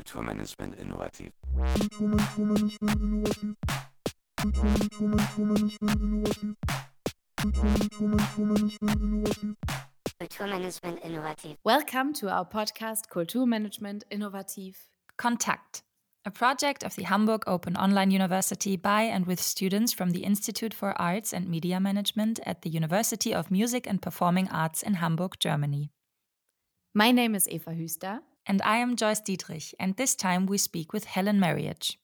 Kulturmanagement innovativ. Kulturmanagement innovativ. Welcome to our podcast Kulturmanagement Innovativ. Kontakt, a project of the Hamburg Open Online University by and with students from the Institute for Arts and Media Management at the University of Music and Performing Arts in Hamburg, Germany. My name is Eva Hüster. And I am Joyce Dietrich, and this time we speak with Helen Marriage.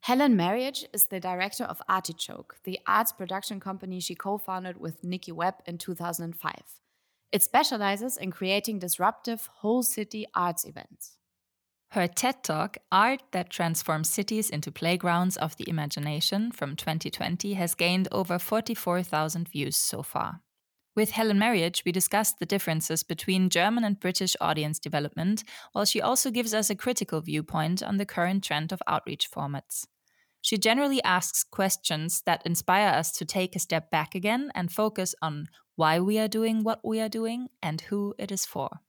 Helen Marriage is the director of Artichoke, the arts production company she co founded with Nicky Webb in 2005. It specializes in creating disruptive whole city arts events. Her TED Talk, Art That Transforms Cities into Playgrounds of the Imagination, from 2020, has gained over 44,000 views so far. With Helen Marriage, we discussed the differences between German and British audience development, while she also gives us a critical viewpoint on the current trend of outreach formats. She generally asks questions that inspire us to take a step back again and focus on why we are doing what we are doing and who it is for.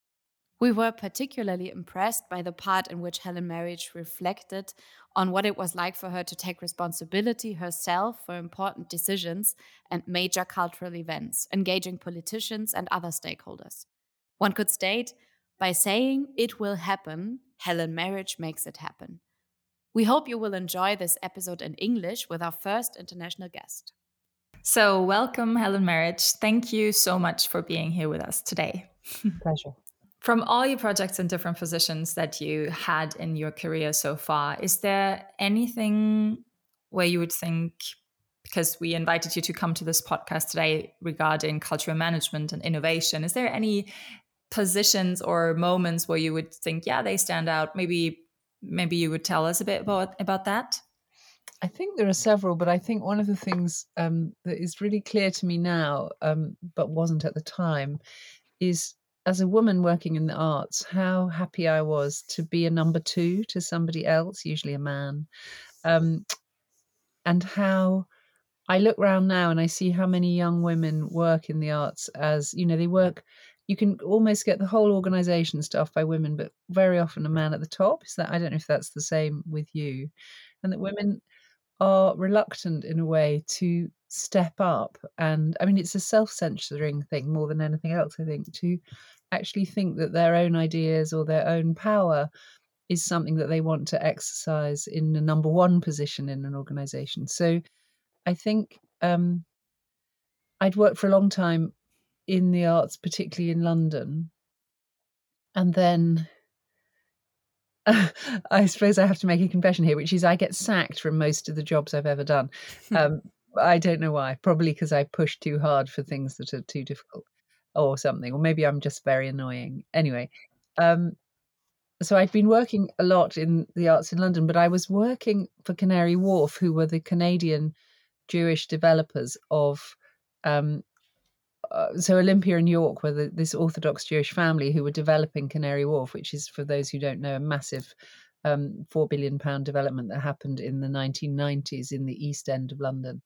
We were particularly impressed by the part in which Helen Marriage reflected on what it was like for her to take responsibility herself for important decisions and major cultural events, engaging politicians and other stakeholders. One could state, by saying it will happen, Helen Marriage makes it happen. We hope you will enjoy this episode in English with our first international guest. So, welcome, Helen Marriage. Thank you so much for being here with us today. Pleasure. From all your projects and different positions that you had in your career so far, is there anything where you would think, because we invited you to come to this podcast today regarding cultural management and innovation, is there any positions or moments where you would think, yeah, they stand out? Maybe, maybe you would tell us a bit about about that. I think there are several, but I think one of the things um, that is really clear to me now, um, but wasn't at the time, is as a woman working in the arts, how happy I was to be a number two to somebody else, usually a man, um, and how I look around now and I see how many young women work in the arts as you know they work. You can almost get the whole organization staffed by women, but very often a man at the top. Is that I don't know if that's the same with you, and that women are reluctant in a way to step up and i mean it's a self-censoring thing more than anything else i think to actually think that their own ideas or their own power is something that they want to exercise in the number one position in an organization. So I think um, I'd worked for a long time in the arts, particularly in London. And then I suppose I have to make a confession here, which is I get sacked from most of the jobs I've ever done. Um, I don't know why. Probably because I push too hard for things that are too difficult or something, or maybe I'm just very annoying. Anyway, um, so I'd been working a lot in the arts in London, but I was working for Canary Wharf, who were the Canadian Jewish developers of. Um, uh, so Olympia and York were the, this Orthodox Jewish family who were developing Canary Wharf, which is, for those who don't know, a massive um, four billion pound development that happened in the 1990s in the East End of London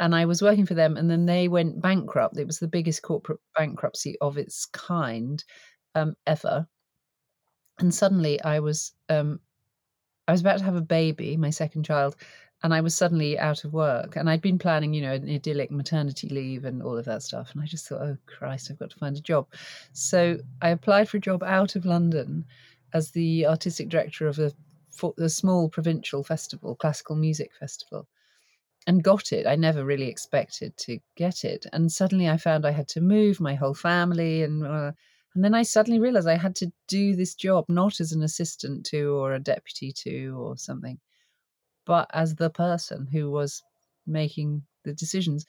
and I was working for them, and then they went bankrupt. It was the biggest corporate bankruptcy of its kind um, ever. And suddenly, I was um, I was about to have a baby, my second child, and I was suddenly out of work. And I'd been planning, you know, an idyllic maternity leave and all of that stuff. And I just thought, oh Christ, I've got to find a job. So I applied for a job out of London as the artistic director of a, a small provincial festival, classical music festival and got it. I never really expected to get it. And suddenly I found I had to move my whole family and uh, and then I suddenly realized I had to do this job not as an assistant to or a deputy to or something, but as the person who was making the decisions.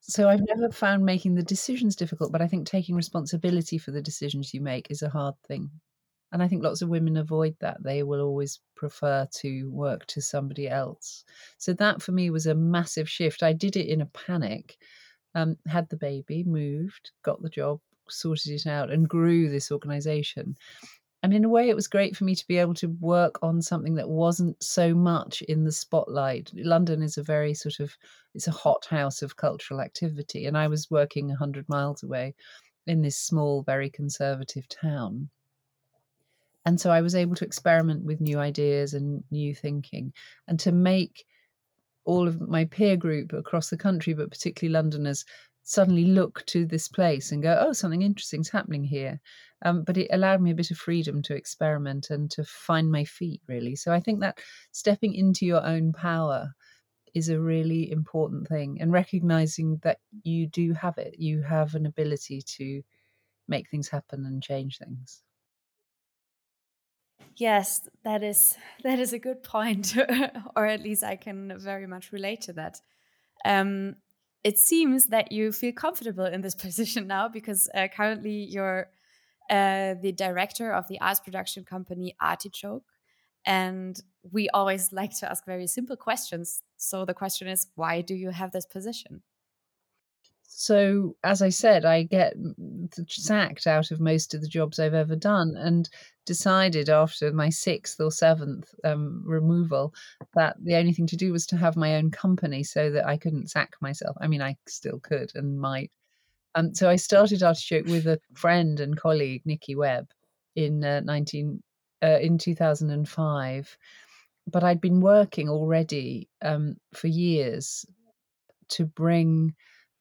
So I've never found making the decisions difficult, but I think taking responsibility for the decisions you make is a hard thing. And I think lots of women avoid that. They will always prefer to work to somebody else. So that for me was a massive shift. I did it in a panic, um, had the baby, moved, got the job, sorted it out, and grew this organization. And in a way, it was great for me to be able to work on something that wasn't so much in the spotlight. London is a very sort of it's a hot house of cultural activity, and I was working a hundred miles away in this small, very conservative town And so I was able to experiment with new ideas and new thinking and to make all of my peer group across the country, but particularly Londoners, suddenly look to this place and go, oh, something interesting's happening here. Um, but it allowed me a bit of freedom to experiment and to find my feet, really. So I think that stepping into your own power is a really important thing and recognizing that you do have it. You have an ability to make things happen and change things. Yes, that is that is a good point, or at least I can very much relate to that. Um, it seems that you feel comfortable in this position now because uh, currently you're uh, the director of the arts production company Artichoke, and we always like to ask very simple questions. So the question is, why do you have this position? So, as I said, I get sacked out of most of the jobs I've ever done, and decided after my sixth or seventh um, removal that the only thing to do was to have my own company so that I couldn't sack myself. I mean, I still could and might. Um, so I started Artichoke with a friend and colleague, Nicky Webb, in uh, 19 uh, in 2005. But I'd been working already um, for years to bring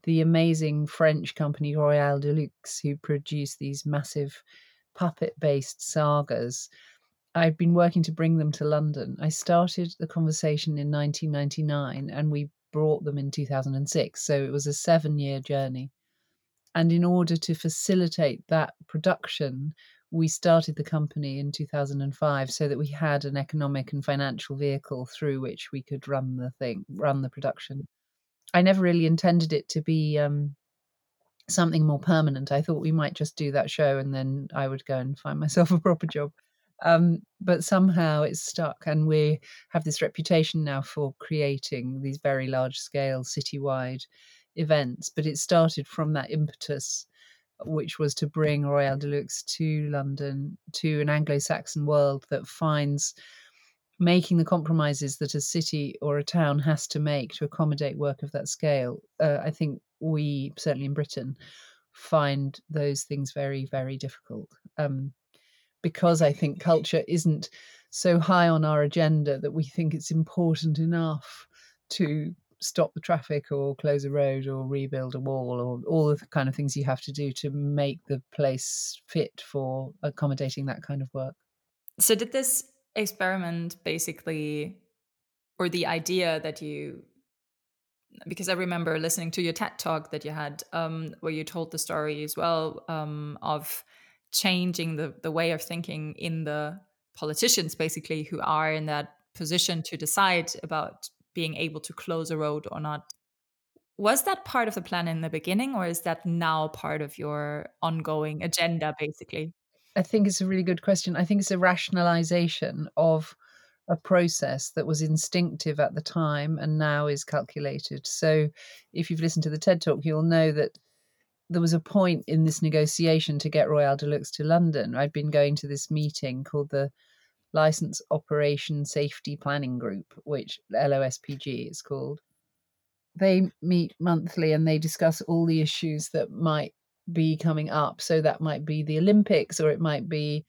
the amazing French company Royal de Luxe, who produce these massive puppet based sagas. I'd been working to bring them to London. I started the conversation in 1999 and we brought them in 2006. So it was a seven year journey. And in order to facilitate that production, we started the company in 2005 so that we had an economic and financial vehicle through which we could run the thing, run the production. I never really intended it to be um, something more permanent. I thought we might just do that show and then I would go and find myself a proper job. Um, but somehow it's stuck, and we have this reputation now for creating these very large scale citywide events. But it started from that impetus, which was to bring Royal de Luxe to London, to an Anglo Saxon world that finds making the compromises that a city or a town has to make to accommodate work of that scale. Uh, I think we, certainly in Britain, find those things very, very difficult. Um, because I think culture isn't so high on our agenda that we think it's important enough to stop the traffic or close a road or rebuild a wall or all the kind of things you have to do to make the place fit for accommodating that kind of work. So, did this experiment basically or the idea that you because I remember listening to your TED talk that you had um, where you told the story as well um, of changing the, the way of thinking in the politicians basically who are in that position to decide about being able to close a road or not. Was that part of the plan in the beginning or is that now part of your ongoing agenda basically? I think it's a really good question. I think it's a rationalization of a process that was instinctive at the time and now is calculated. So, if you've listened to the TED talk, you'll know that there was a point in this negotiation to get Royal de Luxe to London. I'd been going to this meeting called the License Operation Safety Planning Group, which LOSPG is called. They meet monthly and they discuss all the issues that might be coming up. So that might be the Olympics, or it might be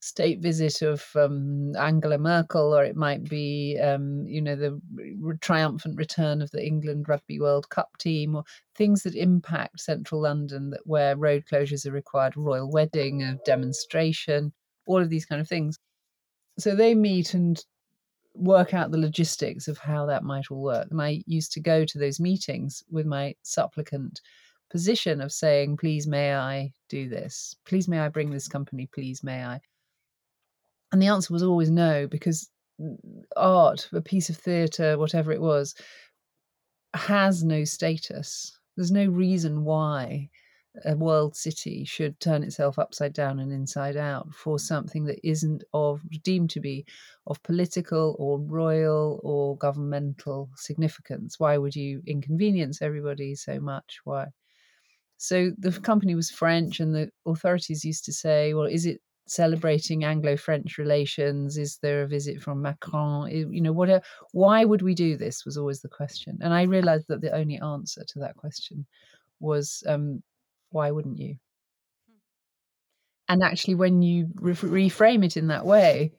state visit of um, Angela Merkel, or it might be, um, you know, the re- triumphant return of the England Rugby World Cup team, or things that impact central London, that where road closures are required, royal wedding, a demonstration, all of these kind of things. So they meet and work out the logistics of how that might all work. And I used to go to those meetings with my supplicant position of saying, please, may I do this? Please, may I bring this company? Please, may I? And the answer was always no, because art, a piece of theatre, whatever it was, has no status. There's no reason why a world city should turn itself upside down and inside out for something that isn't of deemed to be of political or royal or governmental significance. Why would you inconvenience everybody so much? Why? So the company was French, and the authorities used to say, well, is it celebrating Anglo-French relations? Is there a visit from Macron? You know, what? Why would we do this? Was always the question, and I realised that the only answer to that question was, um, why wouldn't you? And actually, when you re- reframe it in that way,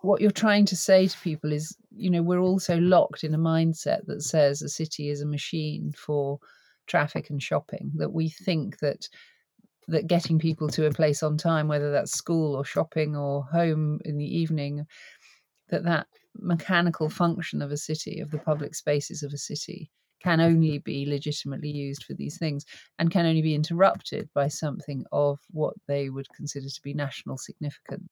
what you're trying to say to people is, you know, we're also locked in a mindset that says a city is a machine for traffic and shopping, that we think that that getting people to a place on time, whether that's school or shopping or home in the evening, that that mechanical function of a city, of the public spaces of a city, can only be legitimately used for these things and can only be interrupted by something of what they would consider to be national significance.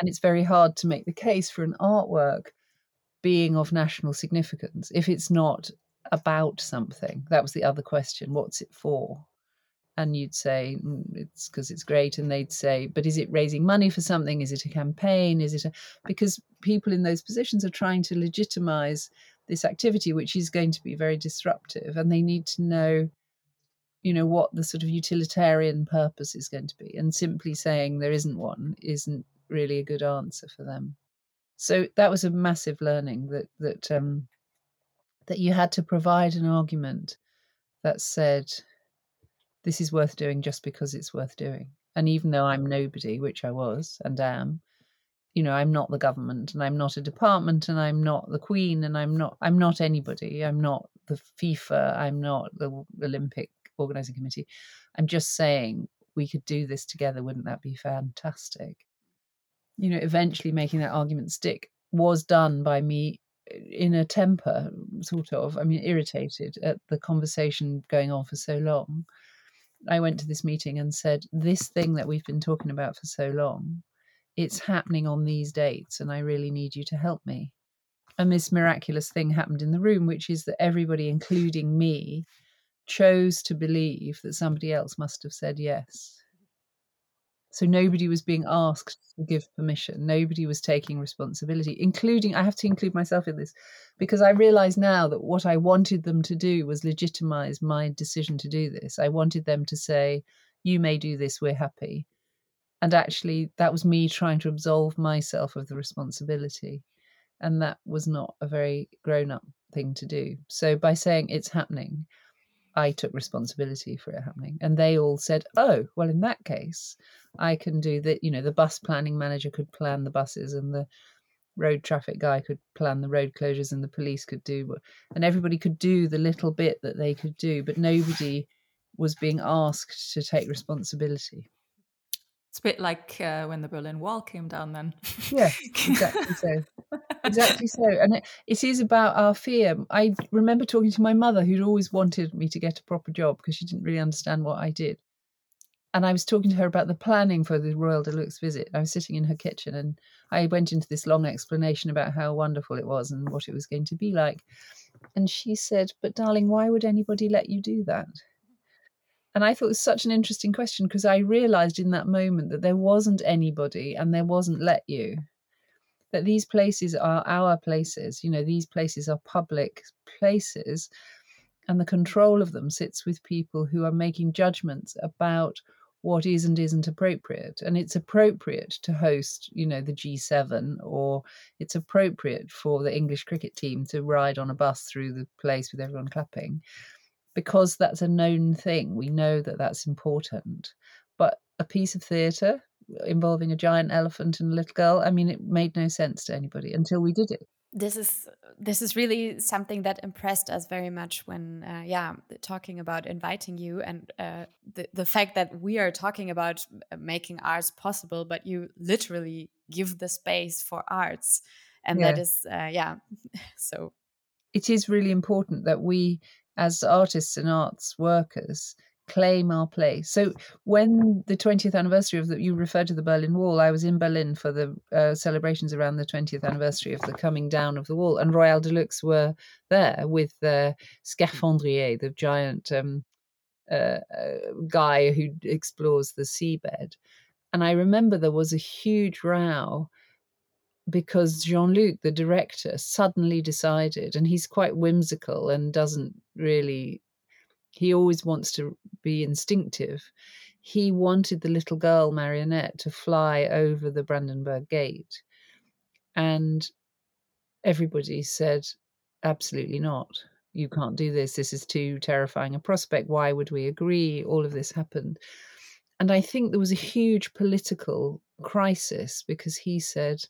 And it's very hard to make the case for an artwork being of national significance if it's not about something. That was the other question what's it for? and you'd say mm, it's because it's great and they'd say but is it raising money for something is it a campaign is it a because people in those positions are trying to legitimize this activity which is going to be very disruptive and they need to know you know what the sort of utilitarian purpose is going to be and simply saying there isn't one isn't really a good answer for them so that was a massive learning that that um that you had to provide an argument that said this is worth doing just because it's worth doing. And even though I'm nobody, which I was and am, you know, I'm not the government and I'm not a department and I'm not the queen and I'm not I'm not anybody. I'm not the FIFA, I'm not the Olympic organizing committee. I'm just saying we could do this together, wouldn't that be fantastic? You know, eventually making that argument stick was done by me in a temper, sort of. I mean, irritated at the conversation going on for so long. I went to this meeting and said, This thing that we've been talking about for so long, it's happening on these dates, and I really need you to help me. And this miraculous thing happened in the room, which is that everybody, including me, chose to believe that somebody else must have said yes. So nobody was being asked to give permission. Nobody was taking responsibility, including, I have to include myself in this, because I realize now that what I wanted them to do was legitimize my decision to do this. I wanted them to say, you may do this, we're happy. And actually, that was me trying to absolve myself of the responsibility. And that was not a very grown up thing to do. So by saying it's happening, I took responsibility for it happening. And they all said, oh, well, in that case, I can do that. You know, the bus planning manager could plan the buses and the road traffic guy could plan the road closures and the police could do, and everybody could do the little bit that they could do, but nobody was being asked to take responsibility. It's a bit like uh, when the Berlin Wall came down, then. Yeah, exactly so. Exactly so. And it, it is about our fear. I remember talking to my mother, who'd always wanted me to get a proper job because she didn't really understand what I did. And I was talking to her about the planning for the Royal de Luxe visit. I was sitting in her kitchen and I went into this long explanation about how wonderful it was and what it was going to be like. And she said, But darling, why would anybody let you do that? And I thought it was such an interesting question because I realized in that moment that there wasn't anybody and there wasn't let you. That these places are our places. You know, these places are public places, and the control of them sits with people who are making judgments about what is and isn't appropriate. And it's appropriate to host, you know, the G7, or it's appropriate for the English cricket team to ride on a bus through the place with everyone clapping because that's a known thing. We know that that's important. But a piece of theatre involving a giant elephant and a little girl, I mean, it made no sense to anybody until we did it. This is this is really something that impressed us very much when, uh, yeah, talking about inviting you and uh, the the fact that we are talking about uh, making arts possible, but you literally give the space for arts, and yeah. that is, uh, yeah, so it is really important that we as artists and arts workers claim our place. So when the 20th anniversary of that, you referred to the Berlin Wall, I was in Berlin for the uh, celebrations around the 20th anniversary of the coming down of the wall, and Royal de Luxe were there with the Scaphandrier, the giant um, uh, uh, guy who explores the seabed. And I remember there was a huge row because Jean Luc, the director, suddenly decided, and he's quite whimsical and doesn't really, he always wants to be instinctive. He wanted the little girl Marionette to fly over the Brandenburg Gate. And everybody said, absolutely not. You can't do this. This is too terrifying a prospect. Why would we agree? All of this happened. And I think there was a huge political crisis because he said,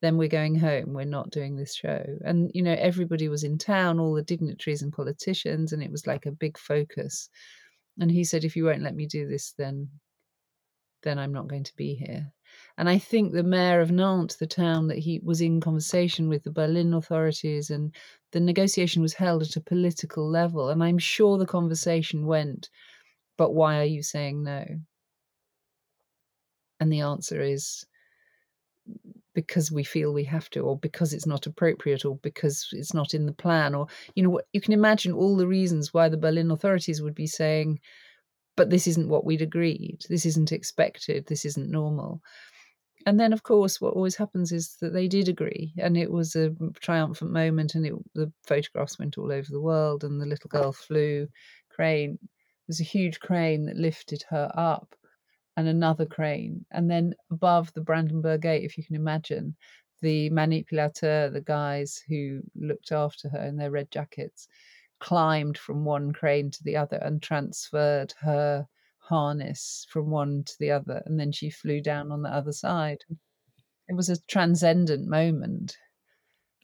then we're going home. We're not doing this show. And, you know, everybody was in town, all the dignitaries and politicians, and it was like a big focus. And he said, if you won't let me do this, then then I'm not going to be here. And I think the mayor of Nantes, the town that he was in conversation with the Berlin authorities, and the negotiation was held at a political level. And I'm sure the conversation went, but why are you saying no? And the answer is because we feel we have to, or because it's not appropriate, or because it's not in the plan, or you know, what you can imagine all the reasons why the Berlin authorities would be saying, "But this isn't what we'd agreed. This isn't expected. This isn't normal." And then, of course, what always happens is that they did agree, and it was a triumphant moment, and it, the photographs went all over the world, and the little girl flew. Crane it was a huge crane that lifted her up and another crane. And then above the Brandenburg Gate, if you can imagine, the manipulateur, the guys who looked after her in their red jackets, climbed from one crane to the other and transferred her harness from one to the other. And then she flew down on the other side. It was a transcendent moment.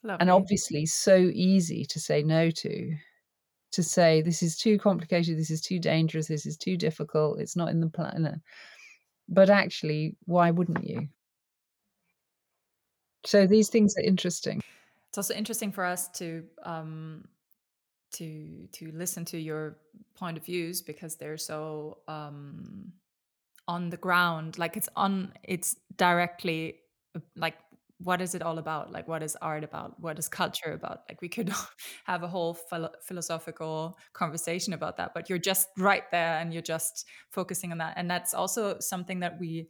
Lovely. And obviously, so easy to say no to. To say, this is too complicated, this is too dangerous, this is too difficult, it's not in the plan but actually, why wouldn't you? So these things are interesting. It's also interesting for us to um, to to listen to your point of views because they're so um, on the ground. Like it's on, it's directly like what is it all about? Like what is art about? What is culture about? Like we could have a whole philo philosophical conversation about that but you're just right there and you're just focusing on that and that's also something that we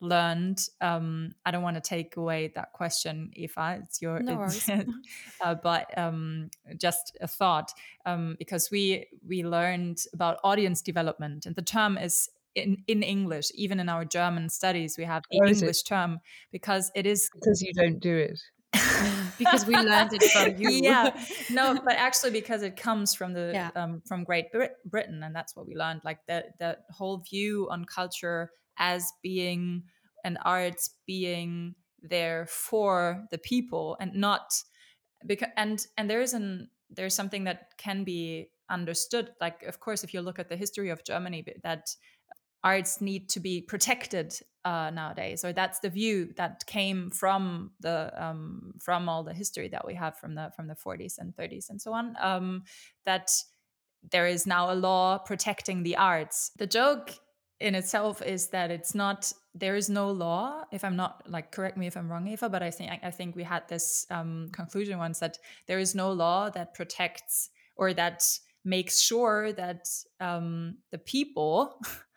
learned um i don't want to take away that question Eva it's your no it's, uh, but um just a thought um because we we learned about audience development and the term is in, in English, even in our German studies, we have the oh, English term because it is because you don't do it. because we learned it from you. Yeah, no, but actually because it comes from the yeah. um, from Great Brit- Britain, and that's what we learned. Like the the whole view on culture as being and arts being there for the people and not because and and there is an there's something that can be understood like of course if you look at the history of germany that arts need to be protected uh, nowadays. Or that's the view that came from the um, from all the history that we have from the from the 40s and 30s and so on um, that there is now a law protecting the arts. The joke in itself is that it's not there is no law if i'm not like correct me if i'm wrong eva but i think i think we had this um, conclusion once that there is no law that protects or that makes sure that um, the people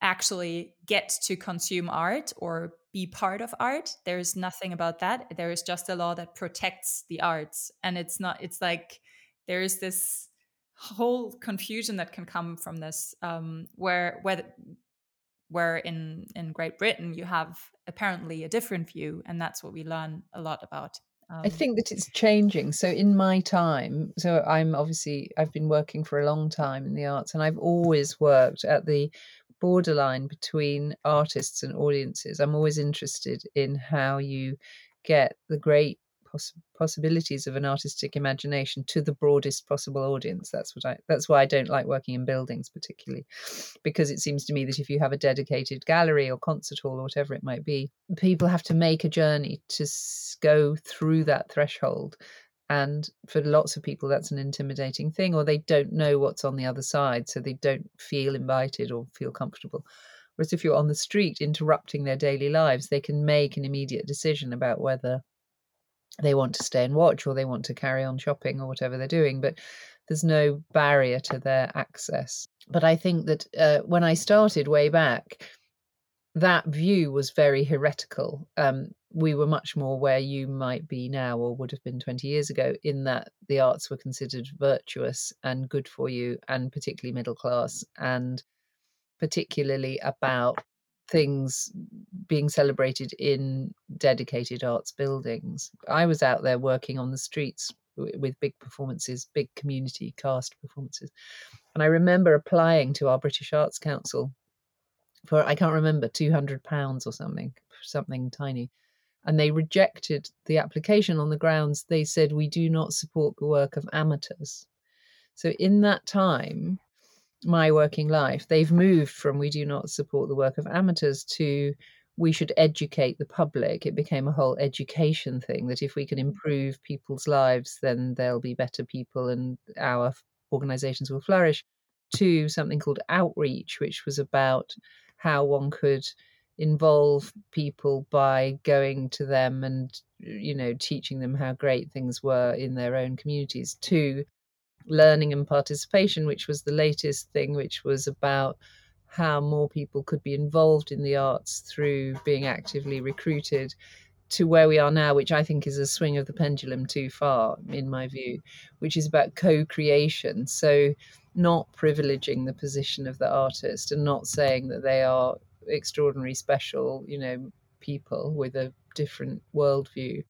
actually get to consume art or be part of art. There's nothing about that. There is just a law that protects the arts. And it's not, it's like there is this whole confusion that can come from this, um, where, where, where in, in Great Britain you have apparently a different view. And that's what we learn a lot about. Um, I think that it's changing. So in my time, so I'm obviously I've been working for a long time in the arts, and I've always worked at the borderline between artists and audiences. I'm always interested in how you get the great poss- possibilities of an artistic imagination to the broadest possible audience. That's what I. That's why I don't like working in buildings particularly, because it seems to me that if you have a dedicated gallery or concert hall or whatever it might be, people have to make a journey to go through that threshold and for lots of people that's an intimidating thing or they don't know what's on the other side so they don't feel invited or feel comfortable. Whereas if you're on the street interrupting their daily lives they can make an immediate decision about whether they want to stay and watch or they want to carry on shopping or whatever they're doing but there's no barrier to their access. But i think that uh, when i started way back that view was very heretical. Um, we were much more where you might be now or would have been 20 years ago in that the arts were considered virtuous and good for you and particularly middle class and particularly about things being celebrated in dedicated arts buildings. I was out there working on the streets with big performances big community cast performances. And i remember applying to our british arts council for I can't remember two hundred pounds or something, something tiny, and they rejected the application on the grounds they said we do not support the work of amateurs. So in that time, my working life, they've moved from we do not support the work of amateurs to we should educate the public. It became a whole education thing that if we can improve people's lives, then they'll be better people and our organizations will flourish. To something called outreach, which was about how one could involve people by going to them and you know teaching them how great things were in their own communities to learning and participation which was the latest thing which was about how more people could be involved in the arts through being actively recruited to where we are now, which I think is a swing of the pendulum too far, in my view, which is about co creation. So, not privileging the position of the artist and not saying that they are extraordinary, special, you know, people with a different worldview,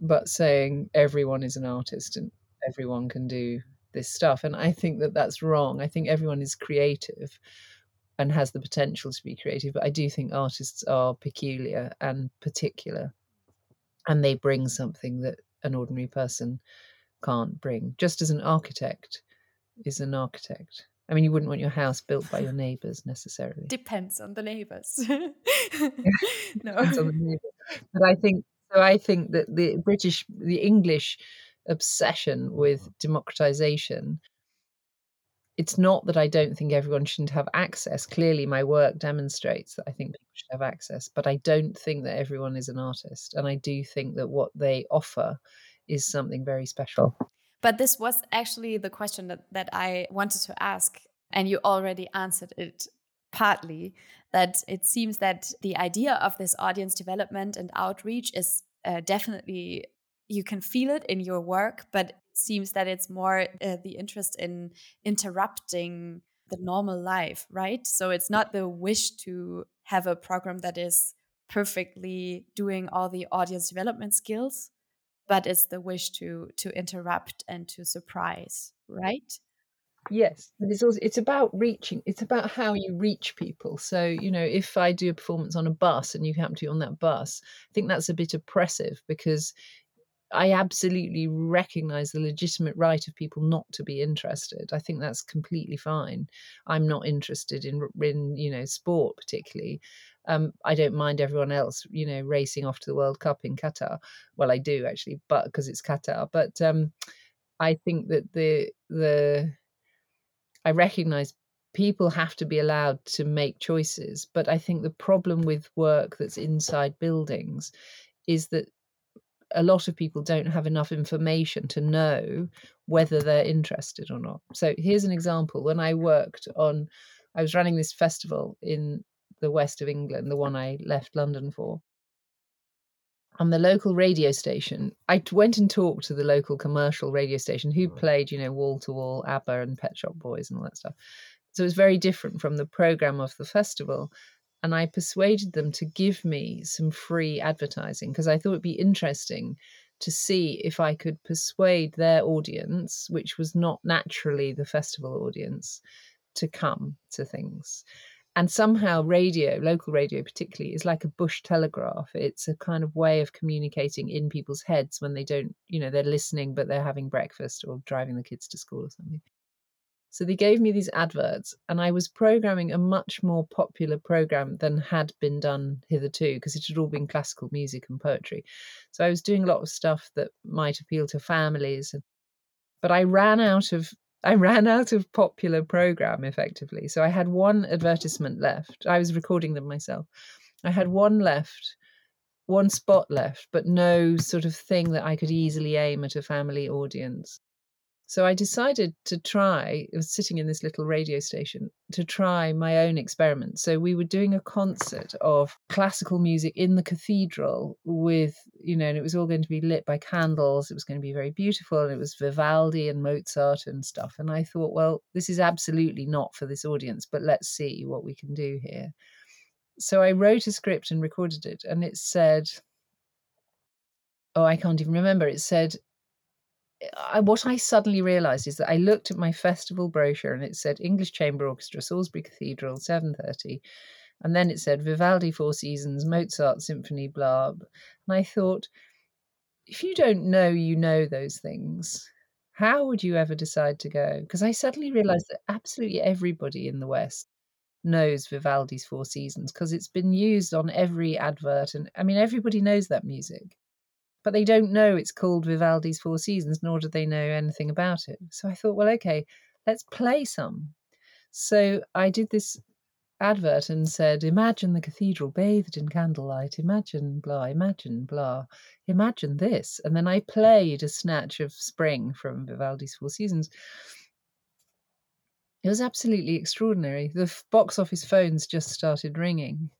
but saying everyone is an artist and everyone can do this stuff. And I think that that's wrong. I think everyone is creative and has the potential to be creative. But I do think artists are peculiar and particular, and they bring something that an ordinary person can't bring. Just as an architect is an architect. I mean, you wouldn't want your house built by your neighbors necessarily. Depends on the neighbors. no, the neighbors. but I think so. I think that the British, the English obsession with democratization it's not that I don't think everyone shouldn't have access. Clearly, my work demonstrates that I think people should have access, but I don't think that everyone is an artist. And I do think that what they offer is something very special. But this was actually the question that, that I wanted to ask, and you already answered it partly that it seems that the idea of this audience development and outreach is uh, definitely you can feel it in your work, but it seems that it's more uh, the interest in interrupting the normal life, right? So it's not the wish to have a program that is perfectly doing all the audience development skills, but it's the wish to to interrupt and to surprise, right? Yes, but it's also it's about reaching. It's about how you reach people. So you know, if I do a performance on a bus and you happen to be on that bus, I think that's a bit oppressive because I absolutely recognize the legitimate right of people not to be interested. I think that's completely fine. I'm not interested in in you know sport particularly. Um, I don't mind everyone else, you know, racing off to the World Cup in Qatar. Well, I do actually, but because it's Qatar. But um, I think that the the I recognize people have to be allowed to make choices. But I think the problem with work that's inside buildings is that a lot of people don't have enough information to know whether they're interested or not. So here's an example. When I worked on, I was running this festival in the west of England, the one I left London for. On the local radio station, I went and talked to the local commercial radio station who mm. played, you know, wall to wall ABBA and Pet Shop Boys and all that stuff. So it was very different from the program of the festival and I persuaded them to give me some free advertising because I thought it'd be interesting to see if I could persuade their audience, which was not naturally the festival audience, to come to things. And somehow, radio, local radio particularly, is like a bush telegraph. It's a kind of way of communicating in people's heads when they don't, you know, they're listening, but they're having breakfast or driving the kids to school or something. So they gave me these adverts, and I was programming a much more popular program than had been done hitherto because it had all been classical music and poetry. So I was doing a lot of stuff that might appeal to families, but I ran out of I ran out of popular program effectively. So I had one advertisement left. I was recording them myself. I had one left, one spot left, but no sort of thing that I could easily aim at a family audience. So I decided to try, I was sitting in this little radio station, to try my own experiment. So we were doing a concert of classical music in the cathedral with, you know, and it was all going to be lit by candles. It was going to be very beautiful. And it was Vivaldi and Mozart and stuff. And I thought, well, this is absolutely not for this audience, but let's see what we can do here. So I wrote a script and recorded it. And it said, oh, I can't even remember. It said, I, what I suddenly realised is that I looked at my festival brochure and it said English Chamber Orchestra, Salisbury Cathedral, seven thirty, and then it said Vivaldi Four Seasons, Mozart Symphony, blah. And I thought, if you don't know, you know those things. How would you ever decide to go? Because I suddenly realised that absolutely everybody in the West knows Vivaldi's Four Seasons because it's been used on every advert, and I mean everybody knows that music but they don't know it's called Vivaldi's Four Seasons, nor do they know anything about it. So I thought, well, okay, let's play some. So I did this advert and said, Imagine the cathedral bathed in candlelight, imagine blah, imagine blah, imagine this. And then I played a snatch of spring from Vivaldi's Four Seasons. It was absolutely extraordinary. The box office phones just started ringing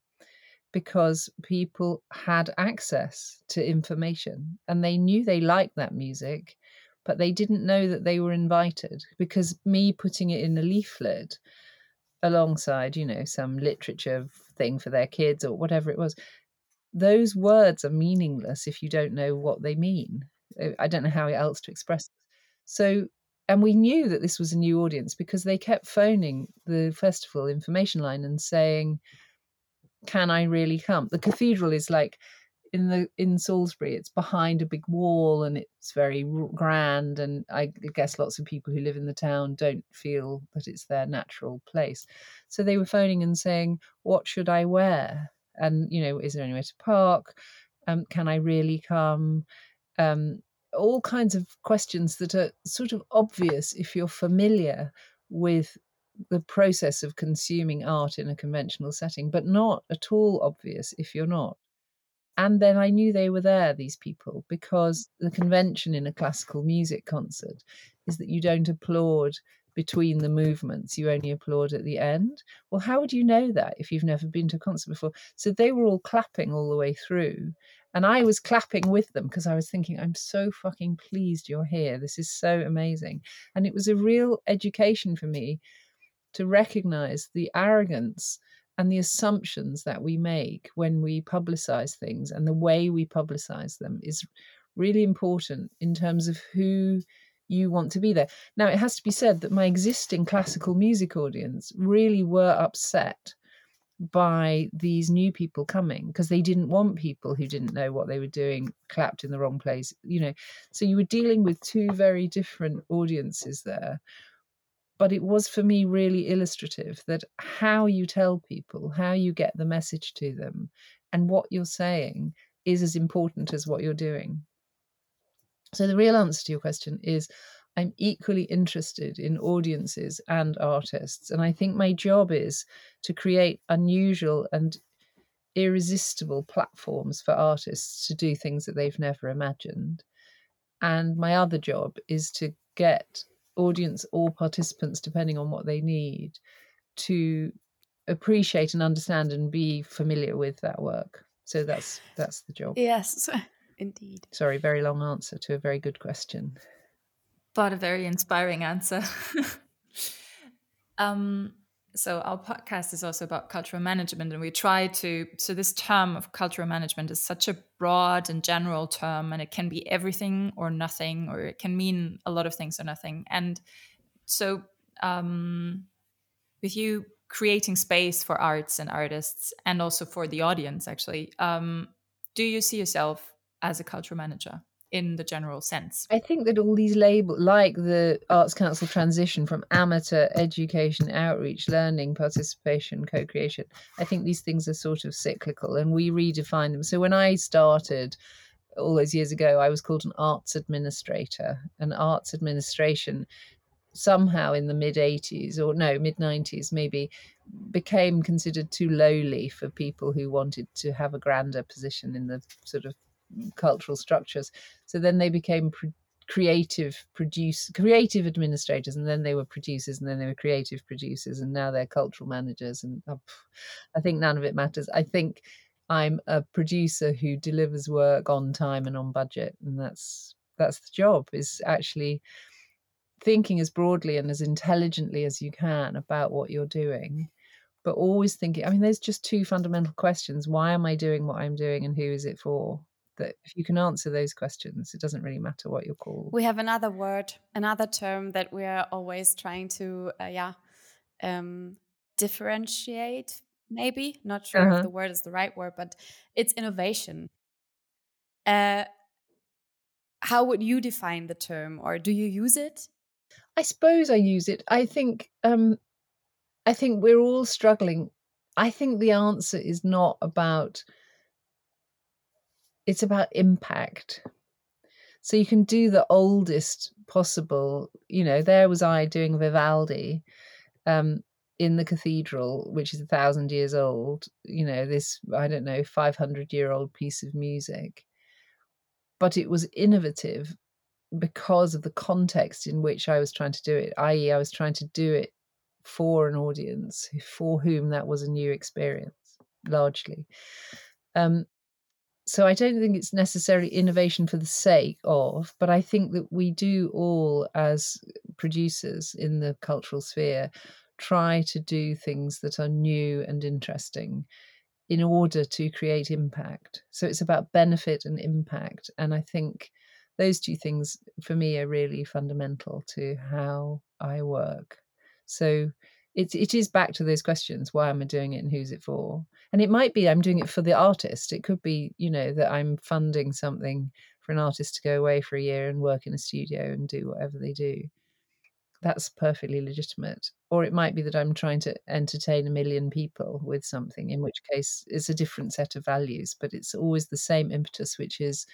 because people had access to information and they knew they liked that music, but they didn't know that they were invited because me putting it in a leaflet alongside, you know, some literature thing for their kids or whatever it was, those words are meaningless if you don't know what they mean. I don't know how else to express it. So, and we knew that this was a new audience because they kept phoning the festival information line and saying, can I really come? The cathedral is like in the in Salisbury. It's behind a big wall and it's very grand. And I guess lots of people who live in the town don't feel that it's their natural place. So they were phoning and saying, "What should I wear?" And you know, is there anywhere to park? Um, can I really come? Um, all kinds of questions that are sort of obvious if you're familiar with the process of consuming art in a conventional setting, but not at all obvious if you're not. And then I knew they were there, these people, because mm. the convention in a classical music concert is that you don't applaud between the movements, you only applaud at the end. Well, how would you know that if you've never been to a concert before? So they were all clapping all the way through. And I was clapping with them because I was thinking, I'm so fucking pleased you're here. This is so amazing. And it was a real education for me to recognize the arrogance and the assumptions that we make when we publicize things and the way we publicize them is really important in terms of who you want to be there. Now, it has to be said that my existing classical music audience really were upset by these new people coming because they didn't want people who didn't know what they were doing clapped in the wrong place you know so you were dealing with two very different audiences there but it was for me really illustrative that how you tell people, how you get the message to them, and what you're saying is as important as what you're doing. So, the real answer to your question is I'm equally interested in audiences and artists. And I think my job is to create unusual and irresistible platforms for artists to do things that they've never imagined. And my other job is to get audience or participants, depending on what they need, to appreciate and understand and be familiar with that work. So that's that's the job. Yes, indeed. Sorry, very long answer to a very good question. But a very inspiring answer. um, so our podcast is also about cultural management and we try to so this term of cultural management is such a broad and general term and it can be everything or nothing or it can mean a lot of things or nothing. And so um, with you creating space for arts and artists and also for the audience actually um, do you see yourself as a cultural manager in the general sense. I think that all these labels, like the Arts Council transition from amateur education, outreach, learning, participation, co creation, I think these things are sort of cyclical and we redefine them. So when I started, all those years ago, I was called an arts administrator. An arts administration somehow in the mid 80s or no mid 90s maybe became considered too lowly for people who wanted to have a grander position in the sort of cultural structures. So then they became pro- creative produce creative administrators and then they were producers and then they were creative producers and now they're cultural managers and oh, i think none of it matters. I think i'm a producer who delivers work on time and on budget and that's that's the job is actually thinking as broadly and as intelligently as you can about what you're doing but always thinking i mean there's just two fundamental questions. Why am i doing what i'm doing and who is it for that if you can answer those questions, it doesn't really matter what you're called. We have another word, another term that we are always trying to, uh, yeah, um, differentiate. Maybe not sure Uh-huh. if the word is the right word, but it's innovation. Uh, how would you define the term, or do you use it? I suppose I use it. I think um I think we're all struggling. I think the answer is not about it's about impact. So you can do the oldest possible, you know, there was I doing Vivaldi um in the cathedral, which is a thousand years old, you know, this, I don't know, 500 year old piece of music. But it was innovative because of the context in which I was trying to do it, i.e., I was trying to do it for an audience for whom that was a new experience, largely. Um, so I don't think it's necessarily innovation for the sake of, but I think that we do all, as producers in the cultural sphere, try to do things that are new and interesting in order to create impact. So it's about benefit and impact. And I think those two things for me are really fundamental to how I work. So it it is back to those questions: why am I doing it, and who's it for? And it might be I'm doing it for the artist. It could be, you know, that I'm funding something for an artist to go away for a year and work in a studio and do whatever they do. That's perfectly legitimate. Or it might be that I'm trying to entertain a million people with something, in which case it's a different set of values, but it's always the same impetus, which is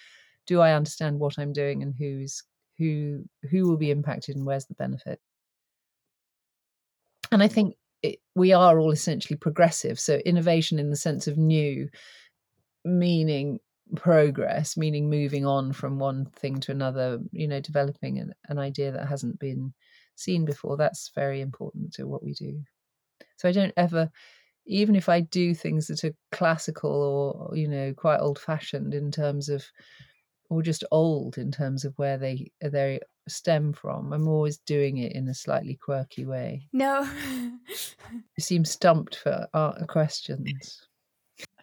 do I understand what I'm doing and who's who who will be impacted and where's the benefit? And I think it, we are all essentially progressive. So innovation in the sense of new, meaning progress, meaning moving on from one thing to another. You know, developing an, an idea that hasn't been seen before. That's very important to what we do. So I don't ever even if I do things that are classical or you know quite old fashioned in terms of or just old in terms of where they they stem from. I'm always doing it in a slightly quirky way. No. You seem stumped for art questions.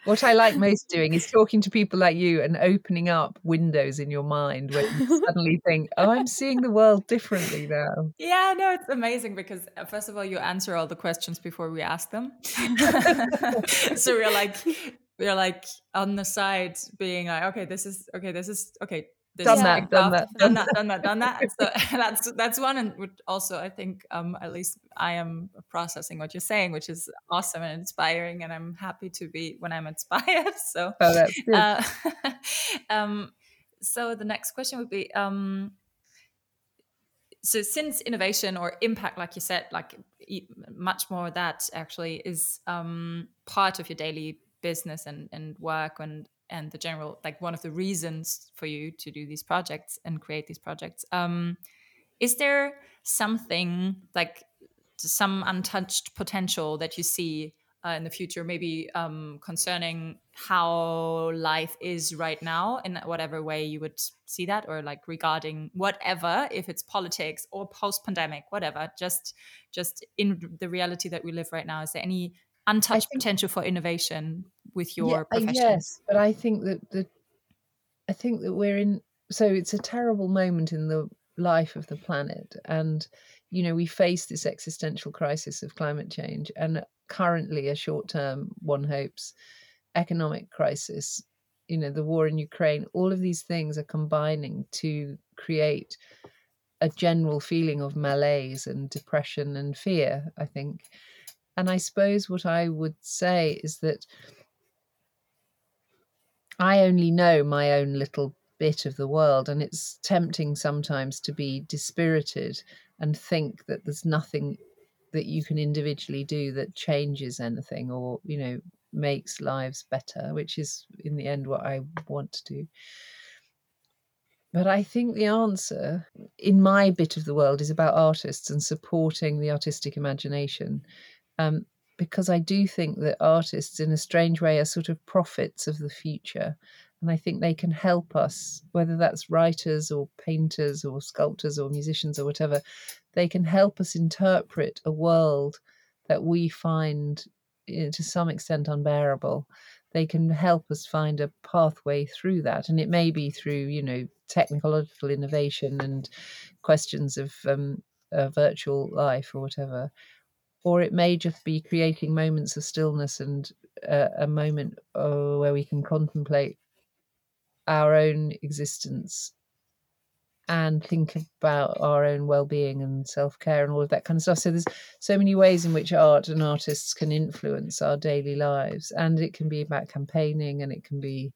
What I like most doing is talking to people like you and opening up windows in your mind where you suddenly think, "Oh, I'm seeing the world differently now." Yeah, no, it's amazing because uh, first of all, you answer all the questions before we ask them. so we're like, we're like on the side, being like, okay, this is okay, this is okay. Done that, done that, done that, done that, done that. So that's that's one, and would also I think um, at least I am processing what you're saying, which is awesome and inspiring, and I'm happy to be when I'm inspired. So Oh, uh, um, so the next question would be um, so since innovation or impact like you said like much more of that actually is um, part of your daily business and, and work and and the general like one of the reasons for you to do these projects and create these projects um, is there something like some untouched potential that you see uh, in the future, maybe um, concerning how life is right now, in whatever way you would see that, or like regarding whatever, if it's politics or post-pandemic, whatever. Just, just in the reality that we live right now, is there any untouched think- potential for innovation with your Yeah, uh, profession? yes, but I think that the I think that we're in so it's a terrible moment in the life of the planet and you know we face this existential crisis of climate change and currently a short term one hopes economic crisis you know the war in Ukraine all of these things are combining to create a general feeling of malaise and depression and fear i think and i suppose what i would say is that I only know my own little bit of the world, and it's tempting sometimes to be dispirited and think that there's nothing that you can individually do that changes anything or, you know, makes lives better, which is in the end what I want to do. But I think the answer in my bit of the world is about artists and supporting the artistic imagination. Um, because I do think that artists, in a strange way, are sort of prophets of the future. And I think they can help us, whether that's writers or painters or sculptors or musicians or whatever, they can help us interpret a world that we find to some extent unbearable. they can help us find a pathway through that and it may be through you know technological innovation and questions of um, a virtual life or whatever or it may just be creating moments of stillness and uh, a moment uh, where we can contemplate our own existence and think about our own well-being and self-care and all of that kind of stuff. So there's so many ways in which art and artists can influence our daily lives and it can be about campaigning and it can be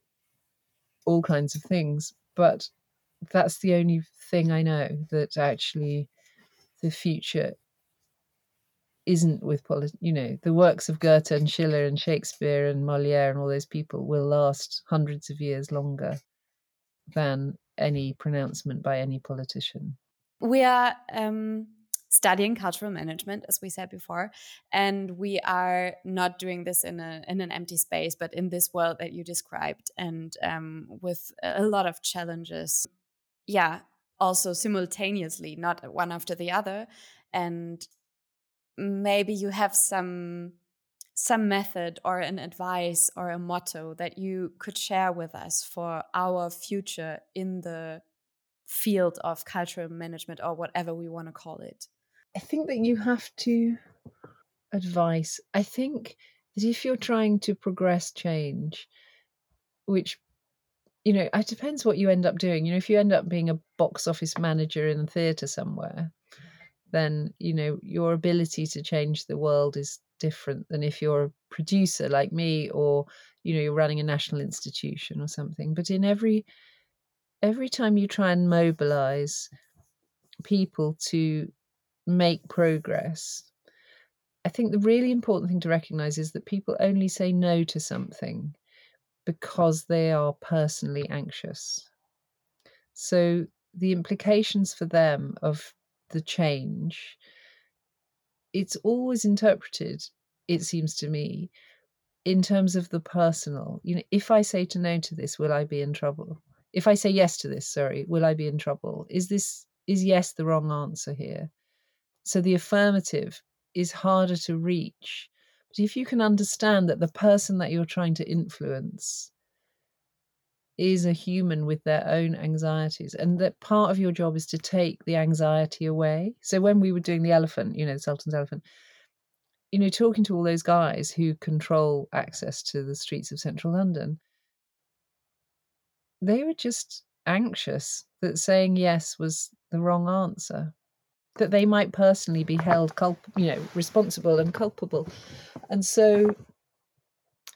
all kinds of things but that's the only thing i know that actually the future isn't with polit- you know the works of goethe and schiller and shakespeare and moliere and all those people will last hundreds of years longer than any pronouncement by any politician. We are um, studying cultural management, as we said before, and we are not doing this in a in an empty space, but in this world that you described, and um, with a lot of challenges. Yeah, also simultaneously, not one after the other, and maybe you have some some method or an advice or a motto that you could share with us for our future in the field of cultural management or whatever we want to call it? I think that you have to advise. I think that if you're trying to progress change, which you know, it depends what you end up doing. You know, if you end up being a box office manager in a theatre somewhere, then you know your ability to change the world is different than if you're a producer like me or you know you're running a national institution or something. But in every every time you try and mobilize people to make progress i think the really important thing to recognize is that people only say no to something because they are personally anxious. So the implications for them of the change it's always interpreted, it seems to me, in terms of the personal. You know, if I say to no to this, will I be in trouble? If I say yes to this, sorry, will I be in trouble? Is this is yes the wrong answer here? So the affirmative is harder to reach. But if you can understand that the person that you're trying to influence is a human with their own anxieties and that part of your job is to take the anxiety away. So when we were doing the elephant you know the sultan's elephant you know talking to all those guys who control access to the streets of central london they were just anxious that saying yes was the wrong answer that they might personally be held culp- you know responsible and culpable. And so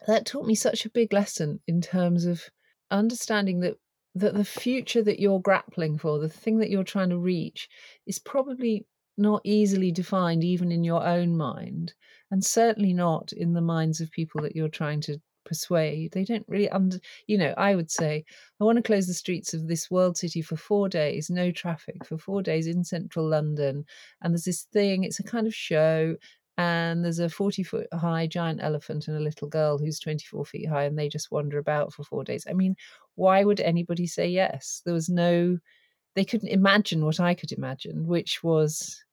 that taught me such a big lesson in terms of understanding that that the future that you're grappling for, the thing that you're trying to reach, is probably not easily defined even in your own mind, and certainly not in the minds of people that you're trying to persuade. They don't really under, you know, I would say, I want to close the streets of this world city for four days, no traffic for four days in central London. And there's this thing, it's a kind of show, and there's a 40 foot high giant elephant and a little girl who's 24 feet high and they just wander about for four days. I mean why would anybody say yes? There was no they couldn't imagine what i could imagine which was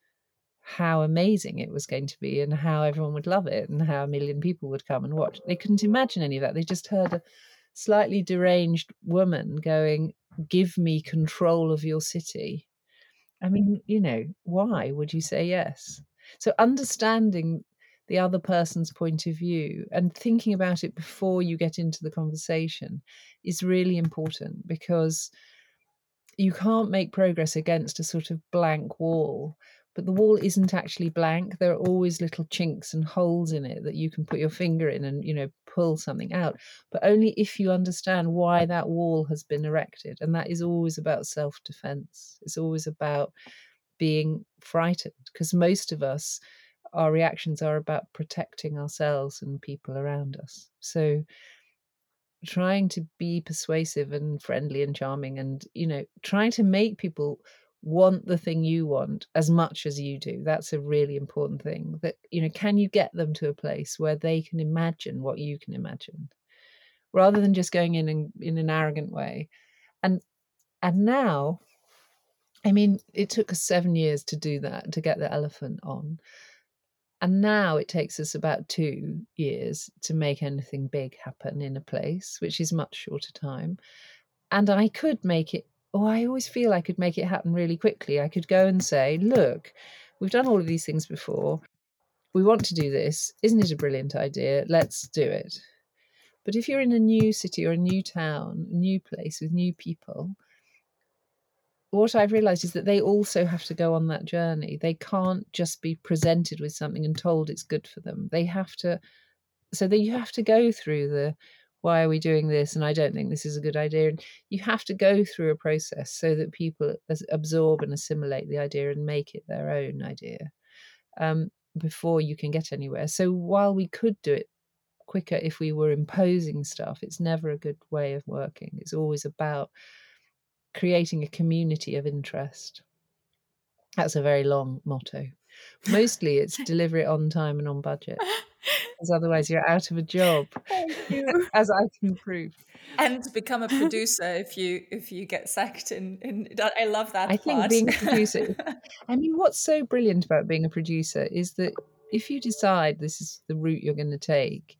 how amazing it was going to be and how everyone would love it and how a million people would come and watch. They couldn't imagine any of that. They just heard a slightly deranged woman going give me control of your city. I mean you know why would you say yes so understanding the other person's point of view and thinking about it before you get into the conversation is really important because you can't make progress against a sort of blank wall but the wall isn't actually blank. There are always little chinks and holes in it that you can put your finger in and you know pull something out but only if you understand why that wall has been erected and that is always about self defense it's always about being frightened because most of us our reactions are about protecting ourselves and people around us. So trying to be persuasive and friendly and charming and you know trying to make people want the thing you want as much as you do that's a really important thing that you know can you get them to a place where they can imagine what you can imagine? Rather than just going in in, in an arrogant way. And and now I mean, it took us seven years to do that, to get the elephant on. And now it takes us about two years to make anything big happen in a place, which is much shorter time. And I could make it, or I always feel I could make it happen really quickly. I could go and say, look, we've done all of these things before. We want to do this. Isn't it a brilliant idea? Let's do it. But if you're in a new city or a new town, a new place with new people, what I've realized is that they also have to go on that journey. They can't just be presented with something and told it's good for them. They have to, so that you have to go through the why are we doing this and I don't think this is a good idea. And you have to go through a process so that people absorb and assimilate the idea and make it their own idea um, before you can get anywhere. So while we could do it quicker if we were imposing stuff, it's never a good way of working. It's always about creating a community of interest. That's a very long motto. Mostly it's deliver it on time and on budget. Because otherwise you're out of a job. as I can prove. And become a producer if you if you get sacked in, in I love that. I part. think being a producer I mean what's so brilliant about being a producer is that if you decide this is the route you're going to take,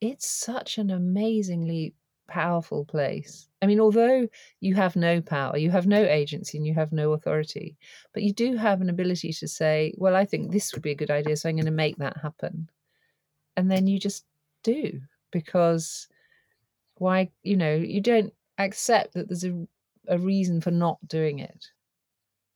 it's such an amazingly powerful place. I mean, although you have no power, you have no agency, and you have no authority, but you do have an ability to say, well, I think this would be a good idea, so I'm going to make that happen. And then you just do because why, you know, you don't accept that there's a, a reason for not doing it.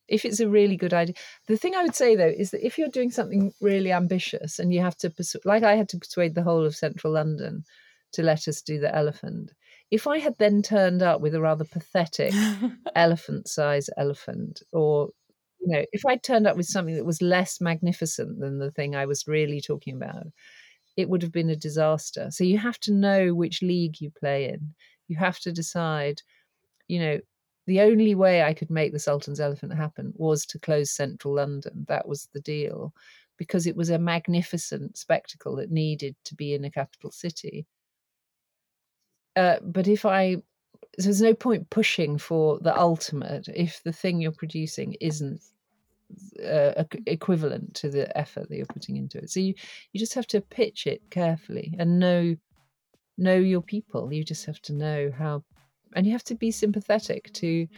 If it's a really good idea, the thing I would say though is that if you're doing something really ambitious and you have to persuade, like I had to persuade the whole of central London to let us do the elephant, if I had then turned up with a rather pathetic elephant size elephant, or, you know, if I turned up with something that was less magnificent than the thing I was really talking about, it would have been a disaster. So you have to know which league you play in. You have to decide, you know, the only way I could make the Sultan's Elephant happen was to close central London. That was the deal because it was a magnificent spectacle that needed to be in a capital city. Uh, but if I, so there's no point pushing for the ultimate if the thing you're producing isn't uh, equivalent to the effort that you're putting into it. So you you just have to pitch it carefully and know know your people. You just have to know how, and you have to be sympathetic to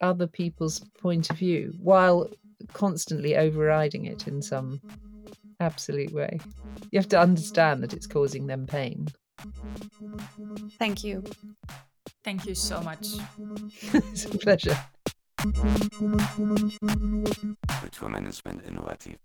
other people's point of view while constantly overriding it in some absolute way. You have to understand that it's causing them pain. Thank you. Thank you so much. it's a pleasure. Kulturmanagement innovativ.